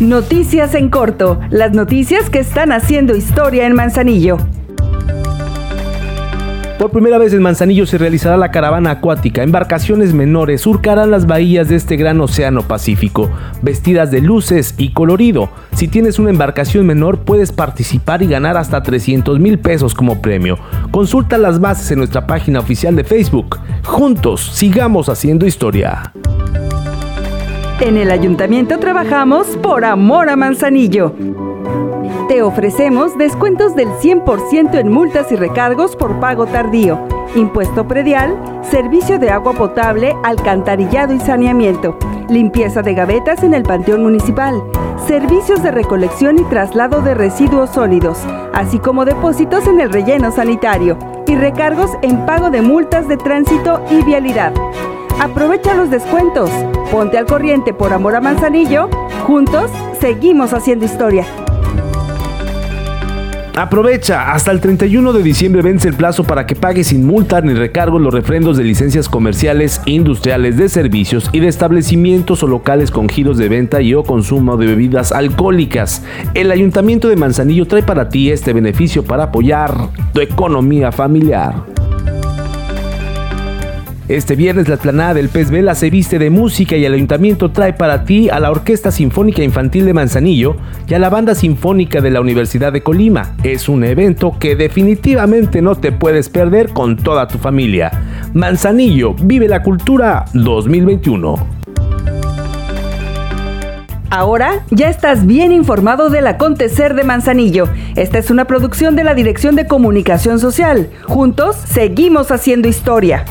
Noticias en corto, las noticias que están haciendo historia en Manzanillo. Por primera vez en Manzanillo se realizará la caravana acuática. Embarcaciones menores surcarán las bahías de este gran océano Pacífico, vestidas de luces y colorido. Si tienes una embarcación menor, puedes participar y ganar hasta 300 mil pesos como premio. Consulta las bases en nuestra página oficial de Facebook. Juntos, sigamos haciendo historia. En el ayuntamiento trabajamos por amor a Manzanillo. Te ofrecemos descuentos del 100% en multas y recargos por pago tardío, impuesto predial, servicio de agua potable, alcantarillado y saneamiento, limpieza de gavetas en el Panteón Municipal, servicios de recolección y traslado de residuos sólidos, así como depósitos en el relleno sanitario y recargos en pago de multas de tránsito y vialidad. Aprovecha los descuentos. Ponte al corriente por amor a Manzanillo. Juntos seguimos haciendo historia. Aprovecha, hasta el 31 de diciembre vence el plazo para que pague sin multa ni recargo los refrendos de licencias comerciales, industriales, de servicios y de establecimientos o locales con giros de venta y o consumo de bebidas alcohólicas. El Ayuntamiento de Manzanillo trae para ti este beneficio para apoyar tu economía familiar. Este viernes la planada del Pez Vela se viste de música y el ayuntamiento trae para ti a la Orquesta Sinfónica Infantil de Manzanillo y a la Banda Sinfónica de la Universidad de Colima. Es un evento que definitivamente no te puedes perder con toda tu familia. Manzanillo, vive la cultura 2021. Ahora ya estás bien informado del acontecer de Manzanillo. Esta es una producción de la Dirección de Comunicación Social. Juntos seguimos haciendo historia.